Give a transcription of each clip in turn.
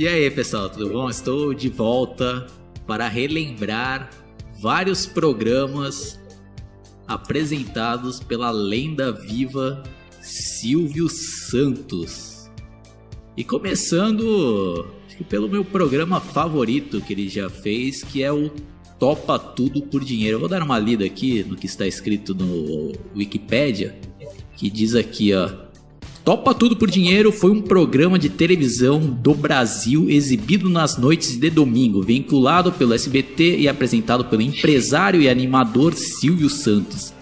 E aí, pessoal, tudo bom? Estou de volta para relembrar vários programas apresentados pela lenda viva Silvio Santos. E começando pelo meu programa favorito que ele já fez, que é o Topa Tudo por Dinheiro. Eu vou dar uma lida aqui no que está escrito no Wikipedia, que diz aqui, ó. Topa Tudo por Dinheiro foi um programa de televisão do Brasil exibido nas noites de domingo, vinculado pelo SBT e apresentado pelo empresário e animador Silvio Santos.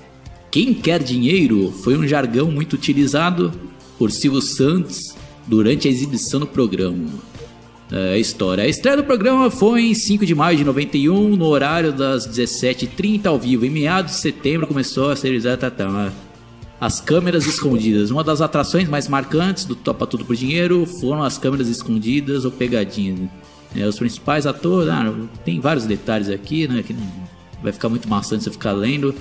Quem quer dinheiro foi um jargão muito utilizado por Silvio Santos durante a exibição do programa. É a história. A estreia do programa foi em 5 de maio de 91, no horário das 17h30 ao vivo. Em meados de setembro começou a ser exatamente as câmeras escondidas. Uma das atrações mais marcantes do Topa Tudo por Dinheiro foram as câmeras escondidas ou pegadinhas. É, os principais atores, ah, tem vários detalhes aqui, né? Que vai ficar muito maçante você ficar lendo.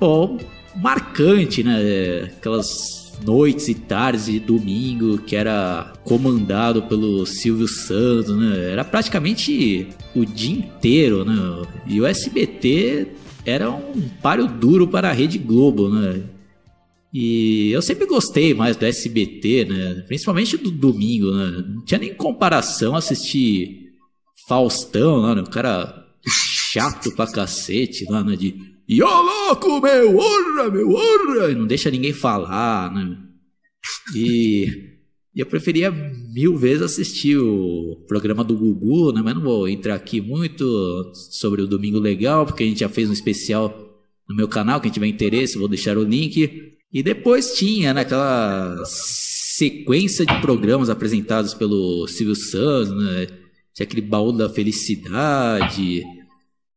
Bom, marcante, né? Aquelas noites e tardes de domingo que era comandado pelo Silvio Santos, né? Era praticamente o dia inteiro, né? E o SBT era um páreo duro para a Rede Globo, né? E eu sempre gostei mais do SBT, né? Principalmente do domingo, né? Não tinha nem comparação assistir Faustão, né? O cara chato pra cacete lá, né? De e ô louco, meu, orra, meu, orra! E não deixa ninguém falar, né? E, e eu preferia mil vezes assistir o programa do Gugu, né? Mas não vou entrar aqui muito sobre o Domingo Legal, porque a gente já fez um especial no meu canal. Quem tiver interesse, vou deixar o link. E depois tinha né, aquela sequência de programas apresentados pelo Silvio Santos, né? Tinha aquele baú da felicidade,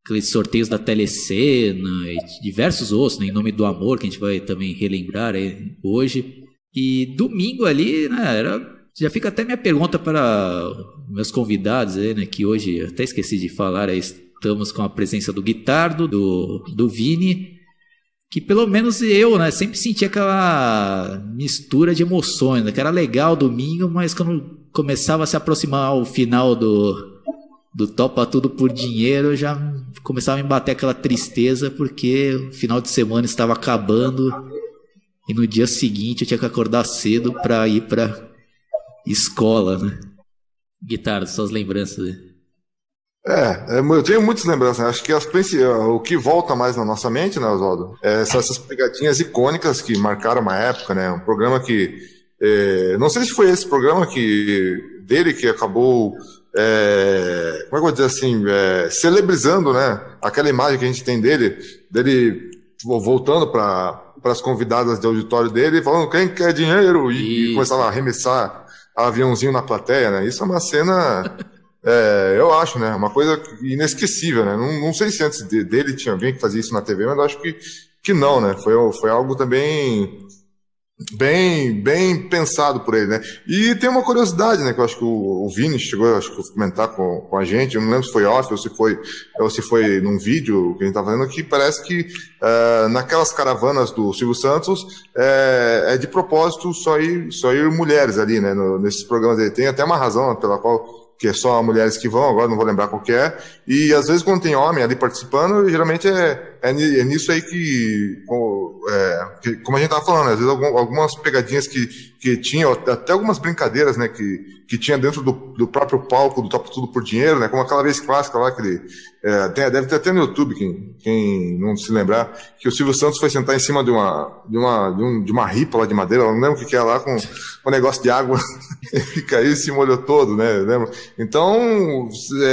aqueles sorteios da telecena e diversos outros, né, em nome do amor, que a gente vai também relembrar hoje. E domingo ali, né, era, já fica até minha pergunta para meus convidados, aí, né, que hoje até esqueci de falar, aí estamos com a presença do Guitardo, do, do Vini que pelo menos eu, né, sempre senti aquela mistura de emoções, né, que era legal domingo, mas quando começava a se aproximar o final do, do Topa Tudo por Dinheiro, eu já começava a me bater aquela tristeza, porque o final de semana estava acabando e no dia seguinte eu tinha que acordar cedo para ir para escola, né? Guitarra, suas lembranças. É, é, eu tenho muitas lembranças. Né? Acho que as, o que volta mais na nossa mente, né, Oswaldo, é são essas pegadinhas icônicas que marcaram uma época, né? Um programa que. É, não sei se foi esse programa que dele que acabou. É, como é que eu vou dizer assim? É, celebrizando, né? Aquela imagem que a gente tem dele, dele voltando para as convidadas de auditório dele, falando quem quer dinheiro, e, e começava a arremessar aviãozinho na plateia, né? Isso é uma cena. É, eu acho, né? Uma coisa inesquecível, né? Não, não sei se antes de, dele tinha alguém que fazia isso na TV, mas acho que, que não, né? Foi, foi algo também bem, bem pensado por ele, né? E tem uma curiosidade, né? Que eu acho que o, o Vini chegou acho que, a comentar com, com a gente, eu não lembro se foi off ou se foi, ou se foi num vídeo que a gente tá vendo, que parece que uh, naquelas caravanas do Silvio Santos é, é, de propósito só ir, só ir mulheres ali, né? No, nesses programas dele. Tem até uma razão pela qual que é só mulheres que vão, agora não vou lembrar qual que é. E às vezes quando tem homem ali participando, geralmente é, é, é nisso aí que, é, que, como a gente tava falando, às vezes algumas pegadinhas que, que tinha, até algumas brincadeiras, né, que, que tinha dentro do, do próprio palco do Top Tudo por Dinheiro, né, como aquela vez clássica lá, que ele, é, tem, deve ter até no YouTube, quem, quem não se lembrar, que o Silvio Santos foi sentar em cima de uma, de uma, de, um, de uma ripa lá de madeira, não lembro o que que é lá, com um negócio de água, e caiu e se molhou todo, né? Então,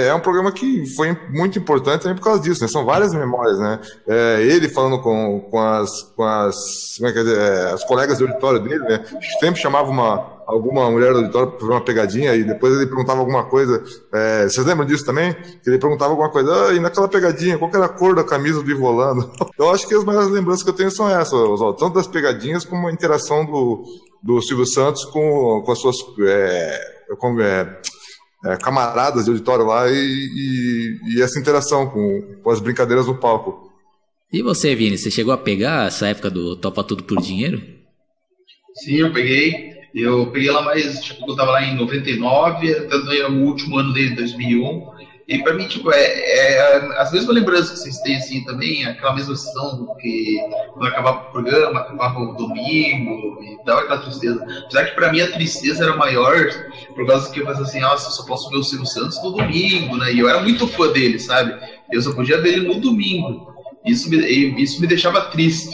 é um programa que foi muito importante também por causa disso, né, são várias memórias, né, é, ele falando com, com as, com as, como é que é, é as colegas do auditório dele, né, sempre chamava uma, alguma mulher do auditório para fazer uma pegadinha e depois ele perguntava alguma coisa. É, vocês lembram disso também? Que ele perguntava alguma coisa, ah, e naquela pegadinha, qual era a cor da camisa do Ivolando? Eu acho que as maiores lembranças que eu tenho são essas, tanto das pegadinhas como a interação do, do Silvio Santos com, com as suas é, com, é, é, camaradas de auditório lá e, e, e essa interação com, com as brincadeiras no palco. E você, Vini, você chegou a pegar essa época do Topa Tudo por Dinheiro? Sim, eu peguei. Eu peguei lá mais, tipo, eu tava lá em 99, até o último ano dele, 2001. E pra mim, tipo, é, é, as mesmas lembranças que vocês têm, assim, também, aquela mesma sessão que quando acabava o programa, acabava o domingo, e dava aquela tristeza. Apesar que pra mim a tristeza era maior, por causa que eu pensava assim, nossa, eu só posso ver o Silvio Santos no domingo, né? E eu era muito fã dele, sabe? Eu só podia ver ele no domingo. Isso me, isso me deixava triste.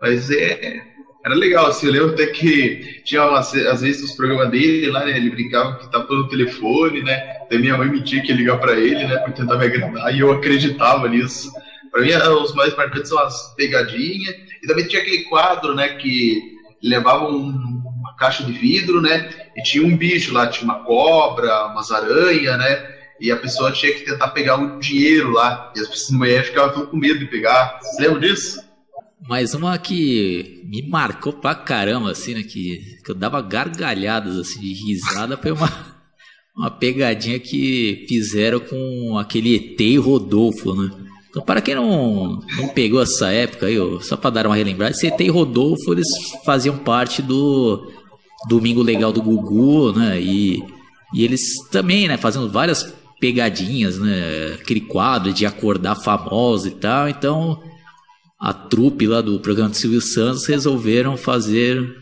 Mas é, era legal, assim, eu lembro até que tinha às vezes os programas dele lá, né, ele brincava que tava pelo telefone, né, daí minha mãe me tinha que ligar para ele, né, pra tentar me agradar, e eu acreditava nisso. Para mim, os mais marcantes são as pegadinhas, e também tinha aquele quadro, né, que levava um, uma caixa de vidro, né, e tinha um bicho lá, tinha uma cobra, umas aranhas, né, e a pessoa tinha que tentar pegar um dinheiro lá, e as mulheres ficavam com medo de pegar. Você lembra disso? Mas uma que me marcou pra caramba, assim, né? Que, que eu dava gargalhadas, assim, de risada, foi uma, uma pegadinha que fizeram com aquele ET e Rodolfo, né? Então, para quem não, não pegou essa época aí, só para dar uma relembrada, esse ET e Rodolfo, eles faziam parte do Domingo Legal do Gugu, né? E, e eles também, né, fazendo várias pegadinhas, né? Aquele quadro de acordar famoso e tal. Então, a trupe lá do programa do Silvio Santos resolveram fazer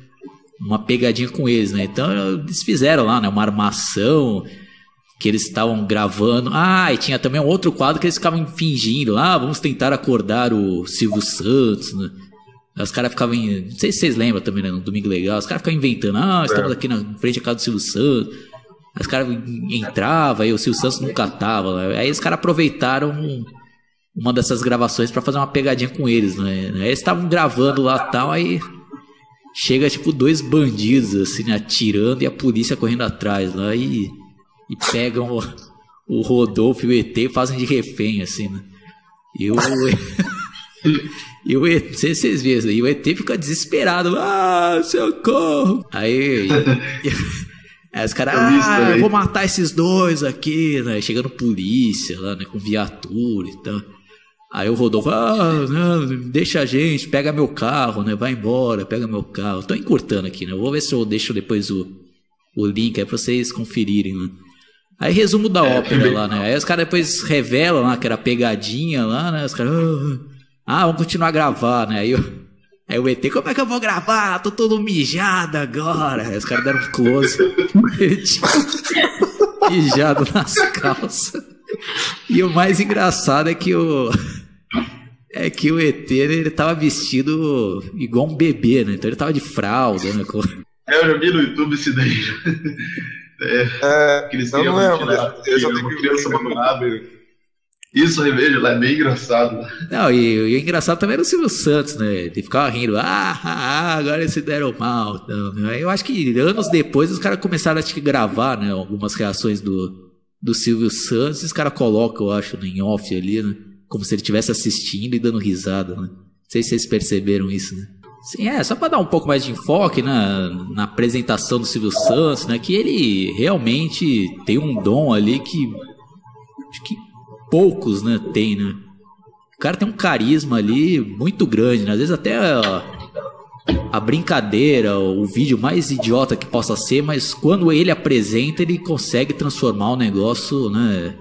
uma pegadinha com eles, né? Então eles fizeram lá, né? Uma armação que eles estavam gravando. Ah, e tinha também um outro quadro que eles ficavam fingindo. Ah, vamos tentar acordar o Silvio Santos, né? Os caras ficavam. Não sei se vocês lembram também, né? No Domingo Legal. Os caras ficavam inventando. Ah, estamos aqui na frente da casa do Silvio Santos. Os caras entravam e o Silvio Santos nunca tava. Aí os caras aproveitaram uma dessas gravações para fazer uma pegadinha com eles, né? Eles estavam gravando lá tal, aí chega tipo dois bandidos assim, né, atirando e a polícia correndo atrás lá e, e pegam o, o Rodolfo e o ET e fazem de refém, assim, né? E o. e o ET, não sei se vocês viram, e o ET fica desesperado, ah, socorro! Aí. Aí os caras, ah, eu vou matar esses dois aqui, né? Chegando polícia lá, né? Com viatura e tal. Aí o Rodolfo, ah, não, deixa a gente, pega meu carro, né? Vai embora, pega meu carro. Tô encurtando aqui, né? Eu vou ver se eu deixo depois o, o link aí pra vocês conferirem, né? Aí resumo da é, ópera lá, né? Aí os caras depois revelam lá que era pegadinha lá, né? Os caras, ah, vamos continuar a gravar, né? Aí, eu, aí o ET, como é que eu vou gravar? Tô todo mijado agora. Aí os caras deram um close. mijado nas calças. E o mais engraçado é que o é que o ET ele tava vestido igual um bebê, né? Então ele tava de fralda, né? É, eu já vi no YouTube esse daí. É, é eles não, não lembro. Eu só tenho que criança abandonada. Isso, revejo lá, é bem engraçado. Não, e, e o engraçado também era o Silvio Santos, né? Ele ficava rindo, ah, ah, ah agora eles se deram mal. Então, né? eu acho que anos depois os caras começaram a gravar, né? Algumas reações do, do Silvio Santos, e os caras colocam, eu acho, em off ali, né? Como se ele estivesse assistindo e dando risada, né? Não sei se vocês perceberam isso, né? Sim, é, só para dar um pouco mais de enfoque né, na apresentação do Silvio Santos, né, que ele realmente tem um dom ali que, que poucos né, tem, né? O cara tem um carisma ali muito grande, né? Às vezes até a, a brincadeira, o vídeo mais idiota que possa ser, mas quando ele apresenta, ele consegue transformar o negócio, né,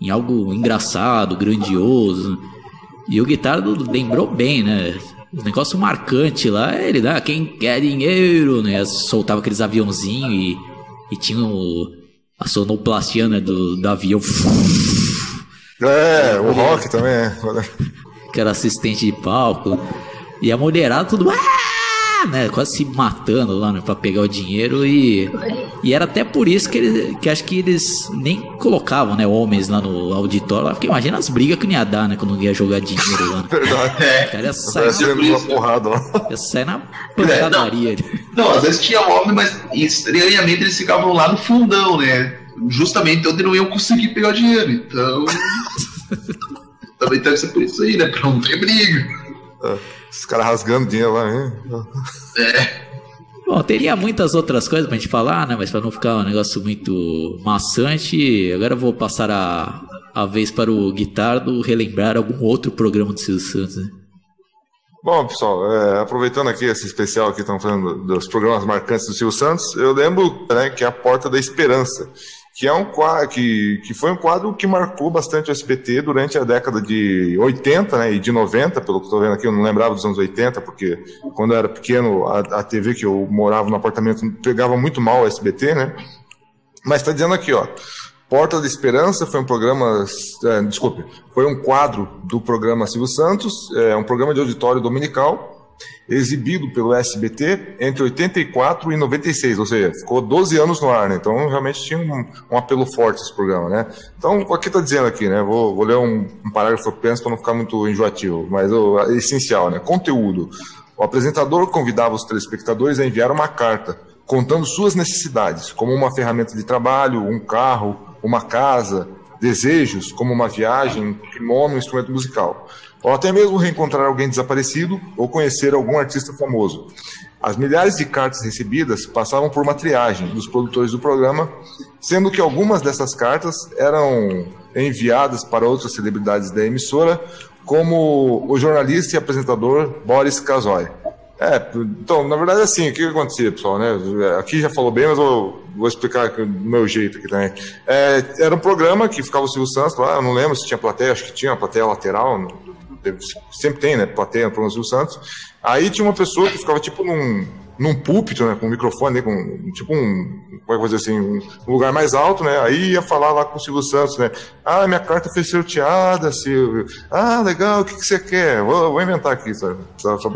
em algo engraçado, grandioso. E o Guitardo lembrou bem, né? O negócio marcante lá, ele, né? Quem quer dinheiro, né? Soltava aqueles aviãozinhos e, e tinha o, a sonoplastia né, do, do avião. É, o rock também é. Que era assistente de palco. E a mulherada tudo. Ah! Né, quase se matando lá, né, pra pegar o dinheiro e. E era até por isso que, eles, que acho que eles nem colocavam, né, homens lá no auditório, porque imagina as brigas que não ia dar, né, quando ia jogar dinheiro lá. Verdade. É. O cara ia sair na, porrada lá. Ia sair na pancadaria. É, não, não, às vezes tinha homem, mas estranhamente eles ficavam lá no fundão, né? Justamente onde não iam conseguir pegar o dinheiro. Então. também deve ser por isso aí, né? Pra não ter briga. É. Os caras rasgando dinheiro lá, hein? É. Bom, teria muitas outras coisas pra gente falar, né? Mas pra não ficar um negócio muito maçante, agora eu vou passar a, a vez para o Guitardo relembrar algum outro programa do Silvio Santos, né? Bom, pessoal, é, aproveitando aqui esse especial que estão falando dos programas marcantes do Silvio Santos, eu lembro né, que é a Porta da Esperança que é um quadro que, que foi um quadro que marcou bastante o SBT durante a década de 80 né, e de 90, pelo que estou vendo aqui, eu não lembrava dos anos 80, porque quando eu era pequeno, a, a TV que eu morava no apartamento pegava muito mal o SBT, né? Mas está dizendo aqui, ó. Porta da Esperança foi um programa, é, desculpe, foi um quadro do programa Silvio Santos, é um programa de auditório dominical, exibido pelo SBT entre 84 e 96, ou seja, ficou 12 anos no ar, né? Então realmente tinha um, um apelo forte esse programa, né? Então, o que está dizendo aqui, né? Vou, vou ler um, um parágrafo apenas para não ficar muito enjoativo, mas o é essencial, né? Conteúdo. O apresentador convidava os telespectadores a enviar uma carta contando suas necessidades, como uma ferramenta de trabalho, um carro, uma casa, desejos, como uma viagem, um kimono, um instrumento musical ou até mesmo reencontrar alguém desaparecido ou conhecer algum artista famoso. As milhares de cartas recebidas passavam por uma triagem dos produtores do programa, sendo que algumas dessas cartas eram enviadas para outras celebridades da emissora, como o jornalista e apresentador Boris Kazoy. É, então, na verdade, assim, o que acontecia, pessoal, né? Aqui já falou bem, mas eu vou explicar do meu jeito aqui também. É, era um programa que ficava o Silvio Santos lá, eu não lembro se tinha plateia, acho que tinha uma plateia lateral, sempre tem, né? Plateia no programa Silvio Santos. Aí tinha uma pessoa que ficava tipo num, num púlpito, né? Com um microfone, né, com tipo um. Como é dizer assim? Um, lugar mais alto, né? Aí ia falar lá com o Silvio Santos, né? Ah, minha carta foi sorteada, Silvio. Ah, legal, o que, que você quer? Vou, vou inventar aqui, sabe? Só, só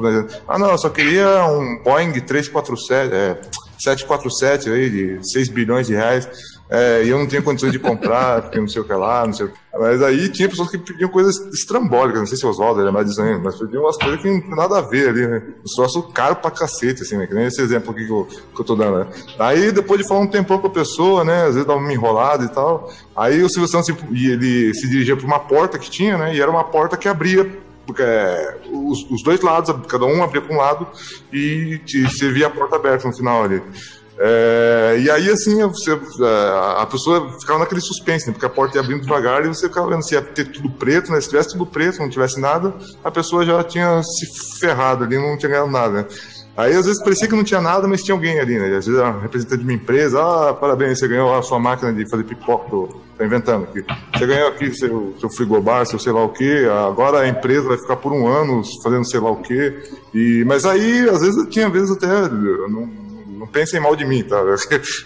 ah, não, eu só queria um Boeing 347, é, 747 aí, de 6 bilhões de reais. É, e eu não tinha condições de comprar, porque não sei o que lá, não sei o que. Mas aí tinha pessoas que pediam coisas estrambólicas, não sei se o Oswaldo era mais disso aí, mas pediam umas coisas que não tem nada a ver ali, né? Um troço caro pra cacete, assim, né? Que nem esse exemplo aqui que eu, que eu tô dando, né? Aí depois de falar um tempão com a pessoa, né? Às vezes dava uma enrolada e tal. Aí o Silvio Santos ele se dirigia pra uma porta que tinha, né? E era uma porta que abria porque é, os, os, dois lados, cada um abria para um lado e você via a porta aberta no final ali. É, e aí, assim, você, é, a pessoa ficava naquele suspense, né? Porque a porta ia abrindo devagar e você ficava vendo se ia ter tudo preto, né? Se tivesse tudo preto, não tivesse nada, a pessoa já tinha se ferrado ali, não tinha ganhado nada, né? Aí, às vezes, parecia que não tinha nada, mas tinha alguém ali, né? Às vezes, era representante de uma empresa, ah, parabéns, você ganhou a sua máquina de fazer pipoca, tô, tô inventando aqui. Você ganhou aqui seu, seu frigobar, seu sei lá o quê, agora a empresa vai ficar por um ano fazendo sei lá o quê. E, mas aí, às vezes, tinha vezes até... Não, não pensem mal de mim, tá?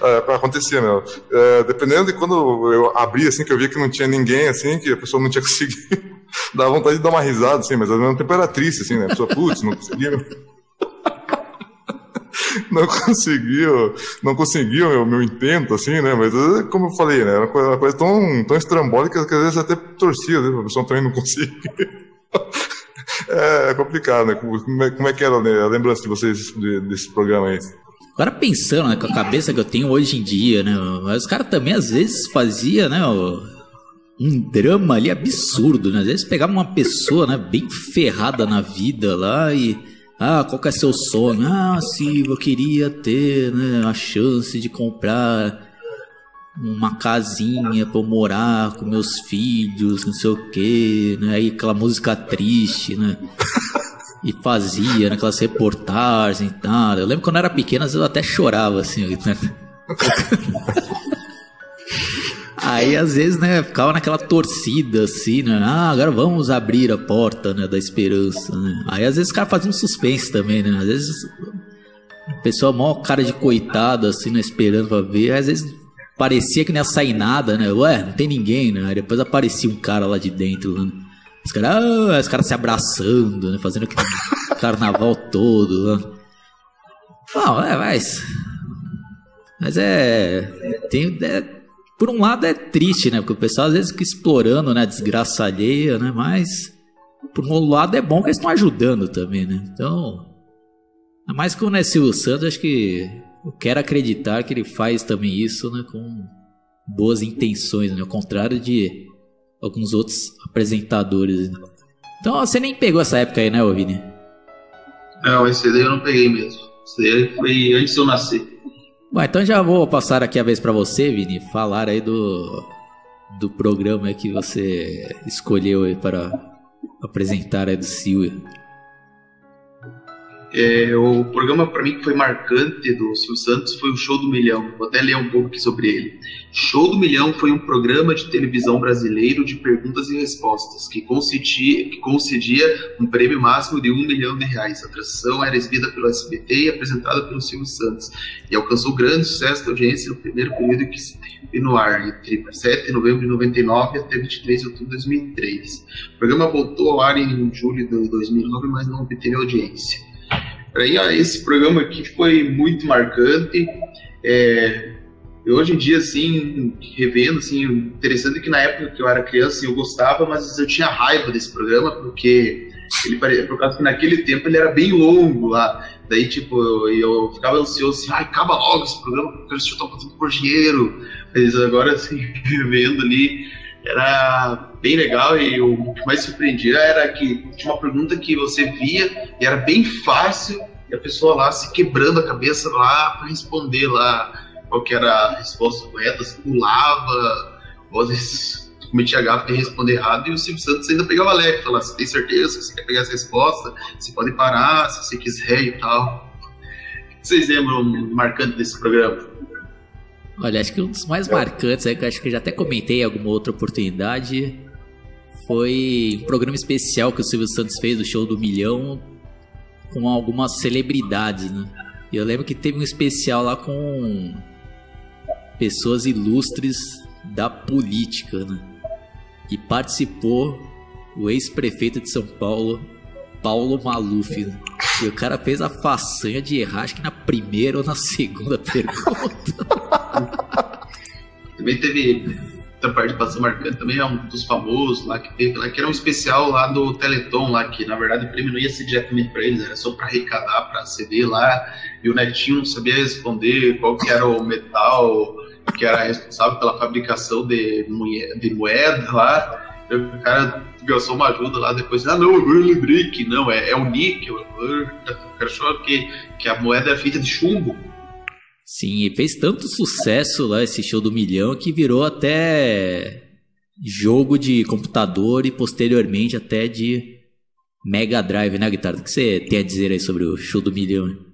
É, acontecia, meu. É, dependendo de quando eu abri, assim, que eu via que não tinha ninguém, assim, que a pessoa não tinha conseguido, dava vontade de dar uma risada, assim, mas ao mesmo tempo era triste, assim, né? A pessoa, putz, não conseguiu. não conseguiu, não conseguiu meu, meu intento, assim, né? Mas, é, como eu falei, né? Era uma coisa, tão, tão estrambólica que às vezes até torcia, né? A pessoa também não conseguia. É complicado, né? Como é, como é que era né? a lembrança de vocês desse programa aí? Agora pensando, né, com a cabeça que eu tenho hoje em dia, né? Mas os caras também às vezes fazia, né? Um drama ali absurdo, né? Às vezes pegava uma pessoa, né, bem ferrada na vida lá e Ah, qual que é seu sonho? Ah, Silvio, eu queria ter né, a chance de comprar uma casinha pra eu morar com meus filhos, não sei o que, né? Aí aquela música triste, né? E fazia, né, aquelas reportagens e tal. Eu lembro quando eu era pequeno, às vezes eu até chorava, assim, né? Aí às vezes, né, ficava naquela torcida assim, né? Ah, agora vamos abrir a porta, né, da esperança, né? Aí às vezes os caras faziam um suspense também, né? Às vezes o pessoal cara de coitado assim, né, esperando pra ver. Aí, às vezes parecia que não ia sair nada, né? Ué, não tem ninguém, né? Aí depois aparecia um cara lá de dentro, né? Os caras, ah, os se abraçando, né? Fazendo aquele carnaval todo, né? É, mas. Mas é. Tem, é, por um lado é triste, né? Porque o pessoal às vezes fica explorando, né? Desgraça alheia, né? Mas. Por um lado é bom que eles estão ajudando também, né? Então. Mais que o Silvio Santos, acho que eu quero acreditar que ele faz também isso né, com boas intenções, né, ao contrário de alguns outros apresentadores. Então você nem pegou essa época aí, né, Vini? Não, esse daí eu não peguei mesmo. Esse daí foi antes de eu nascer. Bom, então já vou passar aqui a vez para você, Vini, falar aí do, do programa que você escolheu aí para apresentar aí do Silvio. É, o programa para mim que foi marcante do Silvio Santos foi o Show do Milhão. Vou até ler um pouco aqui sobre ele. Show do Milhão foi um programa de televisão brasileiro de perguntas e respostas que concedia, que concedia um prêmio máximo de um milhão de reais. A atração era exibida pelo SBT e apresentada pelo Silvio Santos e alcançou grande sucesso de audiência no primeiro período que esteve no ar, entre 7 de novembro de 99 até 23 de outubro de 2003. O programa voltou ao ar em julho de 2009, mas não obteve audiência. Aí, esse programa aqui foi muito marcante. É, hoje em dia, assim, revendo, assim, interessante que na época que eu era criança assim, eu gostava, mas eu tinha raiva desse programa, porque ele por causa que naquele tempo ele era bem longo lá. Daí, tipo, eu, eu ficava ansioso assim, ai, acaba logo esse programa, porque eu estou fazendo por dinheiro. Mas agora, assim, vendo ali, era bem legal e o que mais surpreendia era que tinha uma pergunta que você via e era bem fácil e a pessoa lá se quebrando a cabeça lá para responder lá qual que era a resposta correta, se pulava, ou às vezes cometia gafe e responder errado, e o Silvio Santos ainda pegava leve, falava, você tem certeza que você quer pegar essa resposta? Você pode parar se você quiser e tal. O que vocês lembram marcante desse programa? Olha, acho que um dos mais marcantes, que acho que eu já até comentei em alguma outra oportunidade, foi um programa especial que o Silvio Santos fez, do Show do Milhão, com algumas celebridades, né? E eu lembro que teve um especial lá com pessoas ilustres da política, né? E participou o ex-prefeito de São Paulo, Paulo Maluf. E o cara fez a façanha de errar, acho que na primeira ou na segunda pergunta. Também teve outra participação marcante, também é um dos famosos lá que teve, lá, que era um especial lá do Teleton, lá, que na verdade o prêmio não ia ser diretamente para eles, era só para arrecadar para CD lá, e o Netinho não sabia responder qual que era o metal que era responsável pela fabricação de, de moeda lá. O cara gastou uma ajuda lá depois. Ah, não, lembrei que não, é, é o níquel. O cara achou que, que a moeda é feita de chumbo. Sim, e fez tanto sucesso lá esse show do milhão que virou até jogo de computador e posteriormente até de Mega Drive, né, Guitarra? O que você tem a dizer aí sobre o show do milhão?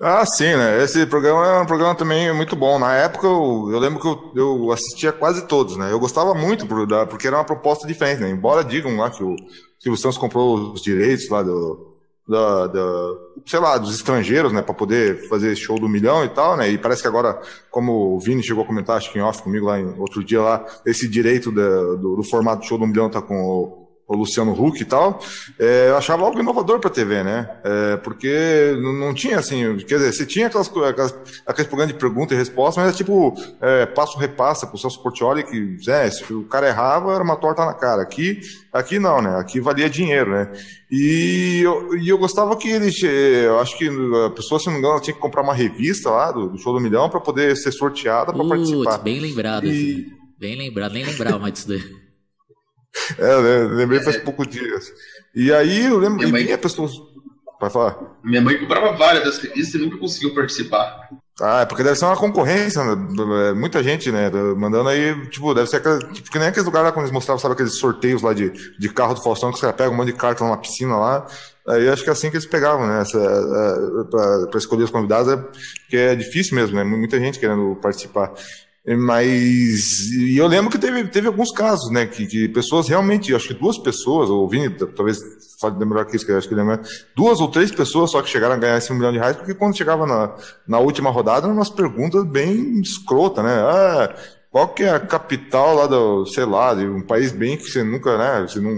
Ah, sim, né? Esse programa é um programa também muito bom. Na época, eu, eu lembro que eu, eu, assistia quase todos, né? Eu gostava muito porque era uma proposta diferente, né? Embora digam lá que o Silvio Santos comprou os direitos lá do, da, da, sei lá, dos estrangeiros, né, para poder fazer show do milhão e tal, né, e parece que agora, como o Vini chegou a comentar, acho que em off comigo lá em outro dia lá, esse direito da, do, do formato show do milhão tá com o, o Luciano Huck e tal, é, eu achava algo inovador para a TV, né? É, porque não, tinha assim, quer dizer, você tinha aquelas, aquelas, aqueles programas de pergunta e resposta, mas era tipo é, passo repassa com o Celso Portioli, que é, se o cara errava, era uma torta na cara. Aqui, aqui não, né? Aqui valia dinheiro, né? E eu, e eu gostava que ele, eu acho que a pessoa, se não me engano, tinha que comprar uma revista lá do, do Show do Milhão para poder ser sorteada para participar. Bem lembrado, e... assim. Bem lembrado, nem lembrava mais disso daí. É, lembrei faz poucos dias. E aí eu lembro que vinha pessoas. Vai falar. Minha mãe comprava várias das revistas e nunca conseguiu participar. Ah, é porque deve ser uma concorrência, né? muita gente, né? Mandando aí, tipo, deve ser aquela, tipo, que nem aqueles lugares lá quando eles mostravam, sabe, aqueles sorteios lá de, de carro do Faustão, que os caras pegam um monte de carta numa piscina lá. Aí acho que é assim que eles pegavam, né? Essa, é, para escolher os convidados, é, que é difícil mesmo, né? Muita gente querendo participar. Mas e eu lembro que teve, teve alguns casos, né? Que, que pessoas realmente, acho que duas pessoas, ou Vini, talvez pode lembrar que isso, que acho que lembra, duas ou três pessoas só que chegaram a ganhar esse um milhão de reais, porque quando chegava na, na última rodada, eram umas perguntas bem escrota, né? Ah, qual que é a capital lá do, sei lá, de um país bem que você nunca, né, você não,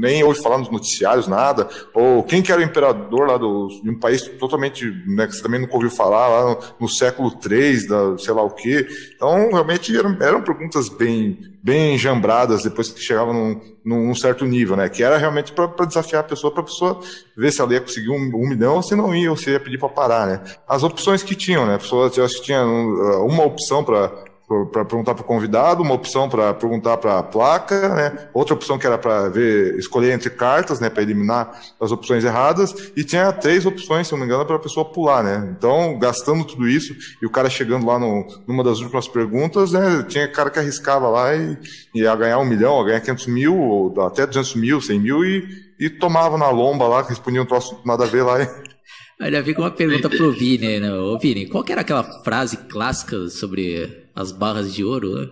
nem ouve falar nos noticiários, nada, ou quem que era o imperador lá do, de um país totalmente, né, que você também nunca ouviu falar, lá no, no século III, da, sei lá o quê. Então, realmente eram, eram perguntas bem, bem jambradas depois que chegavam num, num certo nível, né, que era realmente para desafiar a pessoa, para a pessoa ver se ela ia conseguir um, um, milhão ou se não ia, ou se ia pedir para parar, né. As opções que tinham, né, a pessoa, eu acho que tinha uma opção para para perguntar para o convidado, uma opção para perguntar para a placa, né? outra opção que era para ver escolher entre cartas, né, para eliminar as opções erradas, e tinha três opções, se não me engano, para a pessoa pular, né? Então, gastando tudo isso e o cara chegando lá no, numa das últimas perguntas, né, tinha cara que arriscava lá e ia ganhar um milhão, ia ganhar 500 mil, ou até 200 mil, 100 mil e, e tomava na lomba lá, respondia um troço nada a ver lá. E... Vi com uma pergunta pro Vini, né? Ô Vini, qual que era aquela frase clássica sobre as barras de ouro, né?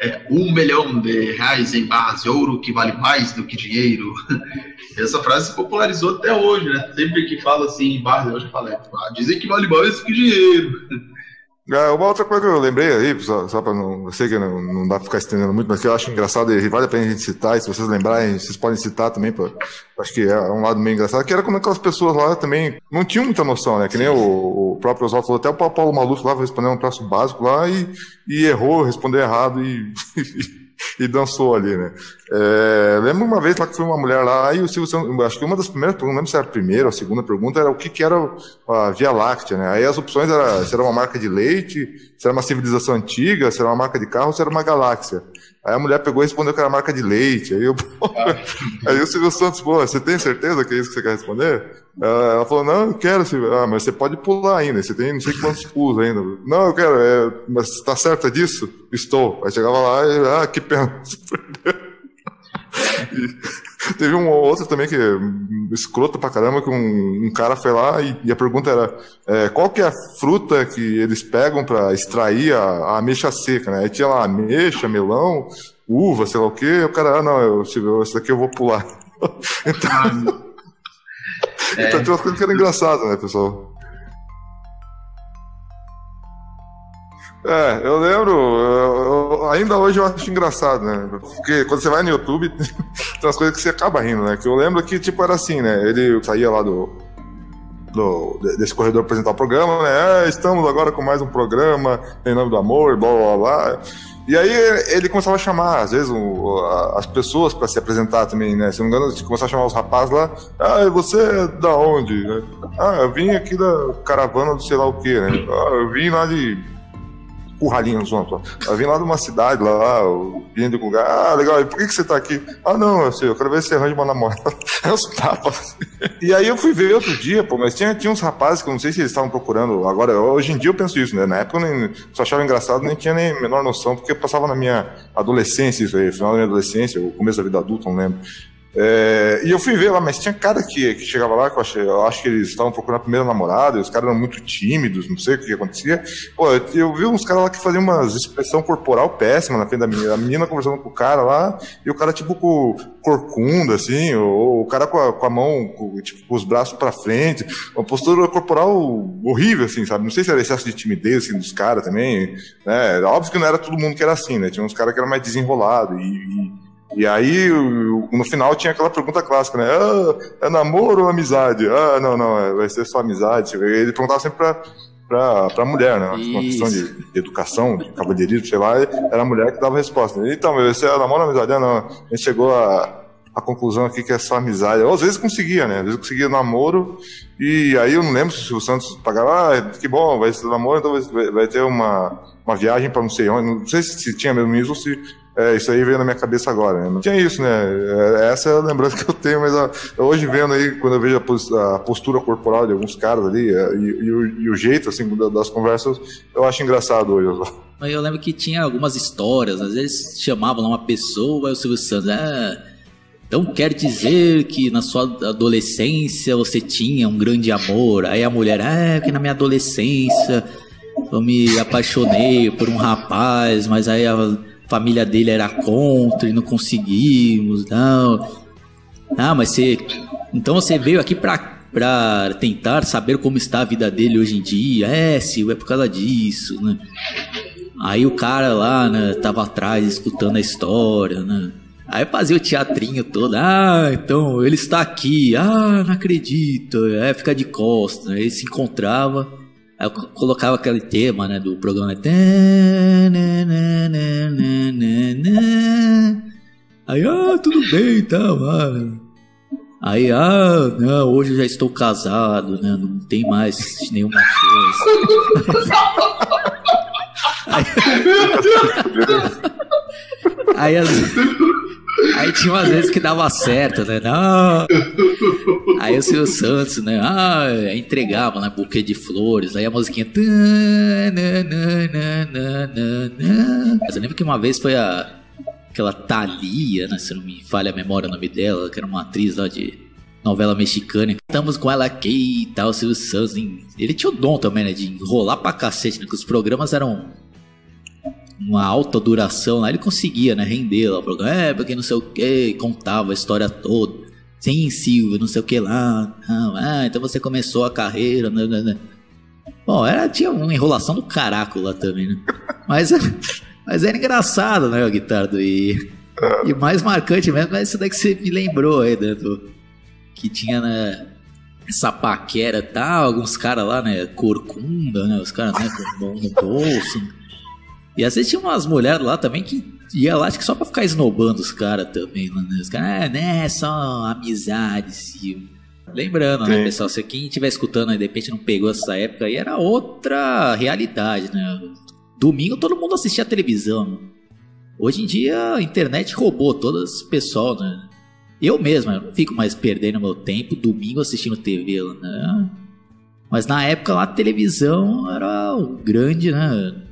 É, um milhão de reais em barras de ouro que vale mais do que dinheiro. Essa frase se popularizou até hoje, né? Sempre que fala assim em barras de ouro, eu falo, é, dizem que vale mais do que dinheiro. É, uma outra coisa que eu lembrei aí, só, só para não. Eu sei que não, não dá para ficar estendendo muito, mas que eu acho engraçado e vale a pena a gente citar, e se vocês lembrarem, vocês podem citar também, pra, acho que é um lado meio engraçado, que era como aquelas pessoas lá também não tinham muita noção, né? Que nem o, o próprio Oswaldo falou, até o Paulo Maluf lá respondeu um traço básico lá e, e errou, respondeu errado e. e dançou ali, né? É, lembro uma vez lá que foi uma mulher lá, e o Silvio Santos, acho que uma das primeiras perguntas, não lembro se era a primeira ou a segunda pergunta, era o que, que era a Via Láctea, né? Aí as opções eram se era uma marca de leite, se era uma civilização antiga, se era uma marca de carro, se era uma galáxia. Aí a mulher pegou e respondeu que era marca de leite. Aí, eu, aí o Silvio Santos, pô, você tem certeza que é isso que você quer responder? Ela falou, não, eu quero, Silvio. Ah, mas você pode pular ainda, você tem não sei quantos pulos ainda. Não, eu quero, é, mas está certa disso? Estou. Aí chegava lá e, ah, que pena. teve um outro também que é escroto pra caramba, que um, um cara foi lá e, e a pergunta era é, qual que é a fruta que eles pegam para extrair a, a, ameixa seca, né? Aí tinha lá ameixa, melão, uva, sei lá o quê, o cara, ah, não, eu, esse daqui eu vou pular. então, ah, é. então tinha umas coisas que eram engraçadas, né, pessoal? É, eu lembro, eu, eu, ainda hoje eu acho engraçado, né? Porque quando você vai no YouTube, tem umas coisas que você acaba rindo, né? Que eu lembro que, tipo, era assim, né? Ele saía lá do, do desse corredor apresentar o programa, né? É, estamos agora com mais um programa em nome do amor, blá blá blá. E aí ele começava a chamar, às vezes, o, as pessoas para se apresentar também, né? Se não me engano, ele começava a chamar os rapazes lá. Ah, você é da onde? Ah, eu vim aqui da caravana do sei lá o quê, né? Ah, eu vim lá de curralinho zona. Eu vim lá de uma cidade, lá, vindo de um lugar. Ah, legal, e por que, que você tá aqui? Ah, não, eu sei, eu quero ver se você arranja uma namorada. É uns tapas. E aí eu fui ver outro dia, pô, mas tinha, tinha uns rapazes que eu não sei se eles estavam procurando. Agora, hoje em dia eu penso isso, né? Na época eu nem, só achava engraçado, nem tinha nem menor noção, porque passava na minha adolescência isso aí, final da minha adolescência, o começo da vida adulta, não lembro. É, e eu fui ver lá, mas tinha cara que, que chegava lá, que eu, achei, eu acho que eles estavam procurando a primeira namorada, e os caras eram muito tímidos, não sei o que, acontecia. Pô, eu, eu, vi uns caras lá que faziam uma expressão corporal péssima na frente da menina. A menina conversando com o cara lá, e o cara tipo com corcunda, assim, ou, o cara com a, com a mão, com, tipo, com os braços para frente, uma postura corporal horrível, assim, sabe? Não sei se era excesso de timidez, assim, dos caras também, né? Óbvio que não era todo mundo que era assim, né? Tinha uns caras que eram mais desenrolados e, e e aí, no final, tinha aquela pergunta clássica, né? Ah, é namoro ou amizade? Ah, não, não, é, vai ser só amizade. Ele perguntava sempre pra, pra, pra mulher, né? Uma questão de, de, educação, de cavalheirismo, sei lá, era a mulher que dava a resposta. Então, você é namoro ou amizade? Ah, não. A gente chegou a, a conclusão aqui que é só amizade. Ou às vezes conseguia, né? Às vezes conseguia namoro, e aí eu não lembro se o Santos pagava, ah, que bom, vai ser namoro, então vai, vai ter uma, uma viagem para não sei onde. Não sei se tinha mesmo isso ou se É, isso aí veio na minha cabeça agora. Né? Não tinha isso, né? É, essa é a lembrança que eu tenho, mas a, hoje vendo aí, quando eu vejo a, pos, a postura corporal de alguns caras ali é, e, e, o, e, o, jeito assim das conversas, eu acho engraçado hoje. Mas eu lembro que tinha algumas histórias, às vezes chamavam lá uma pessoa, o Silvio Santos, ah, então quer dizer que na sua adolescência você tinha um grande amor. Aí a mulher, ah, que na minha adolescência eu me apaixonei por um rapaz, mas aí a família dele era contra e não conseguimos, não. Ah, mas você. Então você veio aqui pra, pra tentar saber como está a vida dele hoje em dia. É, Silvio, é por causa disso, né? Aí o cara lá, né, tava atrás escutando a história, né? Aí fazia o teatrinho todo. Ah, então ele está aqui. Ah, não acredito. Aí fica de costas. Aí se encontrava. Aí eu colocava aquele tema, né, do programa. Aí, ah, tudo bem, então. Ah. Aí, ah, não, hoje eu já estou casado, né? Não tem mais nenhuma chance. aí, aí, Aí tinha umas vezes que dava certo, né? Não. Aí o Silvio Santos, né? Ah, entregava, né? Buquê de flores. Aí a musiquinha. Mas eu lembro que uma vez foi a. Aquela Thalia, né? Se não me falha a memória o nome dela, que era uma atriz lá de novela mexicana. Estamos com ela aqui e tal, Silvio Santos. Ele tinha o dom também, né? De enrolar pra cacete, né? Que os programas eram uma alta duração lá, ele conseguia, né, render lá o programa, é, porque não sei o que, contava a história toda. Sim, Silvio, não sei o que lá. Ah, então você começou a carreira. Né, né, né. Bom, era, tinha uma enrolação do caraco lá também, né? Mas, mas era engraçado, né, a guitarra do I. E mais marcante mesmo é isso daí que você me lembrou aí, né, do, que tinha, né, essa paquera e tal, alguns caras lá, né, corcunda, né, os caras, né, com mão no bolso, e às vezes tinha umas mulheres lá também que ia lá, acho que só pra ficar esnobando os caras também, né? Os caras, é, né, só amizade, sim. Lembrando, né, Sim. né, pessoal, se quem estiver escutando aí, de repente não pegou essa época aí, era outra realidade, né? Domingo todo mundo assistia a televisão. Hoje em dia a internet roubou todo esse pessoal, né? Eu mesmo, eu não fico mais perdendo meu tempo domingo assistindo TV, né? Mas na época lá a televisão era o grande, né?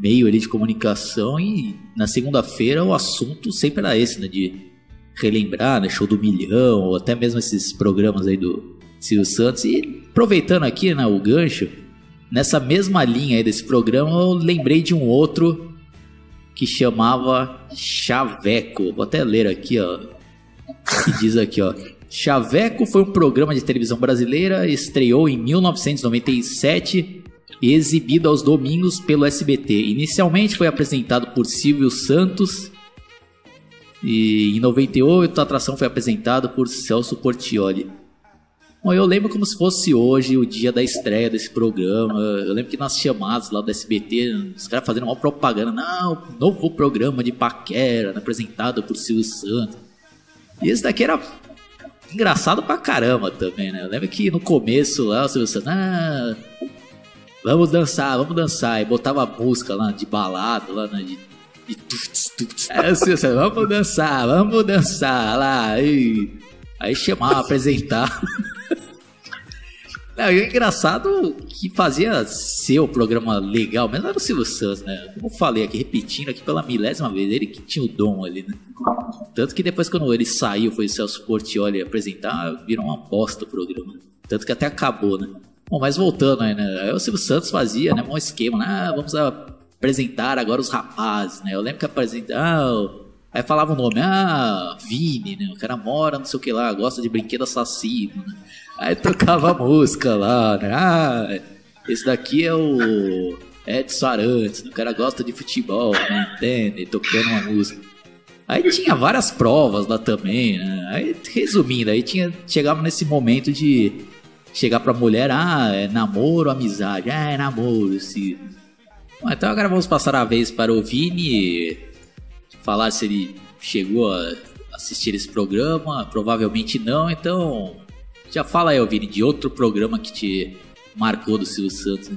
Meio ali de comunicação e na segunda-feira o assunto sempre era esse, né? De relembrar, né? Show do Milhão, ou até mesmo esses programas aí do Silvio Santos. E aproveitando aqui, né, o gancho, nessa mesma linha aí desse programa, eu lembrei de um outro que chamava Chaveco. Vou até ler aqui, ó. Que diz aqui, ó. Chaveco foi um programa de televisão brasileira, estreou em 1997 e exibido aos domingos pelo SBT. Inicialmente foi apresentado por Silvio Santos e em 98 a atração foi apresentada por Celso Portioli. Bom, eu lembro como se fosse hoje o dia da estreia desse programa. Eu lembro que nas chamadas lá do SBT, os caras fazendo uma propaganda. Não, novo programa de paquera, apresentado por Silvio Santos. E esse daqui era engraçado pra caramba também, né? Eu lembro que no começo lá o Silvio Santos, ah, Vamos dançar, vamos dançar. E botava música lá de balada, lá né, de, de tuts, tuts. É assim, assim, vamos dançar, vamos dançar lá. Aí, aí chamava, apresentar. Não, e o engraçado que fazia ser o programa legal mesmo era o Silvio Santos, né? Como eu falei aqui, repetindo aqui pela milésima vez, ele que tinha o dom ali, né? Tanto que depois quando ele saiu, foi o Celso Portioli apresentar, virou uma bosta o programa. Tanto que até acabou, né? Bom, mas voltando aí, né? O Silvio Santos fazia, né? Um esquema, né? Ah, vamos apresentar agora os rapazes, né? Eu lembro que apresentava. Ah, aí falava o nome, ah, Vini, né? O cara mora, não sei o que lá, gosta de brinquedo assassino, né? Aí tocava a música lá, né? Ah, esse daqui é o Edson Arantes, né? o cara gosta de futebol, né? Entende? Tocando uma música. Aí tinha várias provas lá também, né? Aí, resumindo, aí tinha, chegava nesse momento de chegar pra mulher, ah, é namoro, amizade, ah, é namoro, sim. Bom, então agora vamos passar a vez para o Vini falar se ele chegou a assistir esse programa, provavelmente não, então já fala aí, Vini, de outro programa que te marcou do Silvio Santos.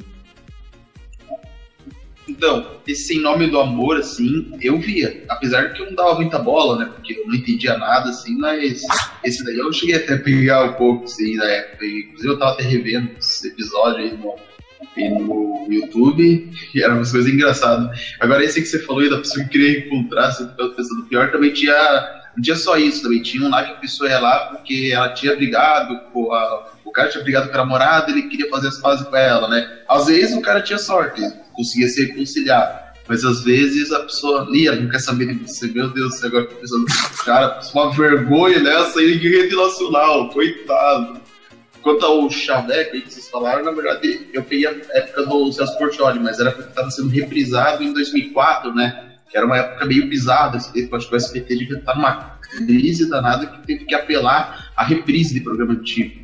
Então, esse Sem Nome do Amor, assim, eu via. Apesar que eu não dava muita bola, né? Porque eu não entendia nada, assim, mas esse daí eu cheguei até a pegar um pouco, assim, na época. Inclusive eu tava até revendo esse episódio aí no, no YouTube, e era umas coisas engraçadas. Agora, esse que você falou aí da pessoa que queria encontrar, você ficava pensando pior, também tinha. Não tinha só isso, também tinha um lá que a pessoa ia lá porque ela tinha brigado com a. O cara tinha brigado com a namorada ele queria fazer as pazes com ela, né? Às vezes o cara tinha sorte, conseguia se reconciliar. Mas às vezes a pessoa lia, não quer saber de você, meu Deus, agora tá pensando, cara, uma vergonha nessa aí em rede nacional, coitado. Quanto ao Chaveco que vocês falaram, na verdade, eu peguei a época do Celso Portioli, mas era porque estava sendo reprisado em 2004, né? Que era uma época meio bizarra, acho que o SBT devia estar numa crise danada que teve que apelar à reprise de programa antigo.